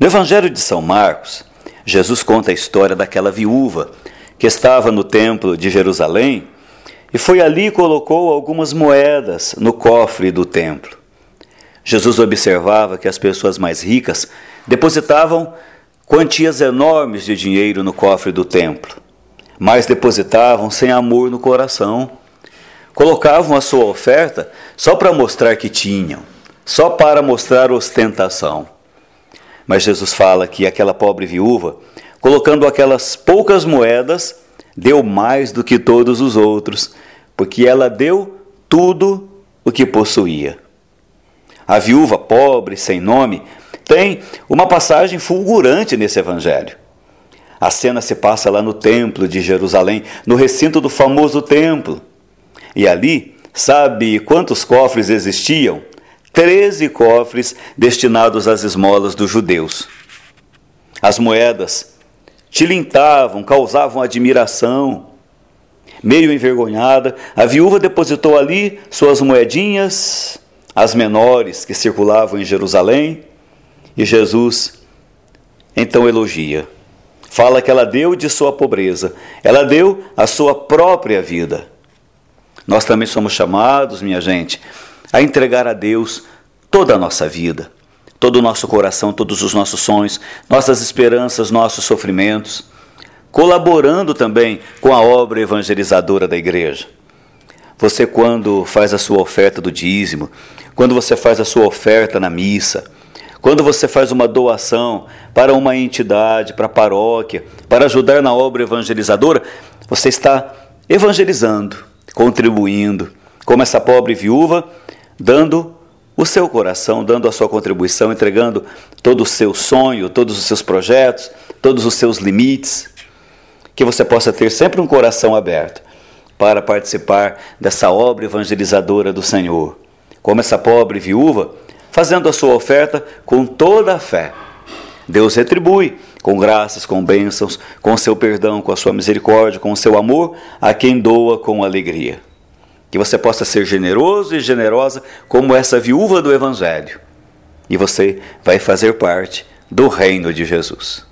No Evangelho de São Marcos, Jesus conta a história daquela viúva que estava no templo de Jerusalém e foi ali e colocou algumas moedas no cofre do templo. Jesus observava que as pessoas mais ricas depositavam quantias enormes de dinheiro no cofre do templo, mas depositavam sem amor no coração. Colocavam a sua oferta só para mostrar que tinham, só para mostrar ostentação. Mas Jesus fala que aquela pobre viúva, colocando aquelas poucas moedas, deu mais do que todos os outros, porque ela deu tudo o que possuía. A viúva pobre, sem nome, tem uma passagem fulgurante nesse evangelho. A cena se passa lá no templo de Jerusalém, no recinto do famoso templo. E ali, sabe quantos cofres existiam? Treze cofres destinados às esmolas dos judeus. As moedas tilintavam, causavam admiração. Meio envergonhada, a viúva depositou ali suas moedinhas, as menores que circulavam em Jerusalém, e Jesus então elogia. Fala que ela deu de sua pobreza, ela deu a sua própria vida. Nós também somos chamados, minha gente, a entregar a Deus toda a nossa vida, todo o nosso coração, todos os nossos sonhos, nossas esperanças, nossos sofrimentos colaborando também com a obra evangelizadora da igreja. Você, quando faz a sua oferta do dízimo, quando você faz a sua oferta na missa, quando você faz uma doação para uma entidade, para a paróquia, para ajudar na obra evangelizadora, você está evangelizando, contribuindo, como essa pobre viúva, dando o seu coração, dando a sua contribuição, entregando todo o seu sonho, todos os seus projetos, todos os seus limites que você possa ter sempre um coração aberto para participar dessa obra evangelizadora do Senhor. Como essa pobre viúva, fazendo a sua oferta com toda a fé. Deus retribui com graças, com bênçãos, com seu perdão, com a sua misericórdia, com o seu amor a quem doa com alegria. Que você possa ser generoso e generosa como essa viúva do Evangelho. E você vai fazer parte do reino de Jesus.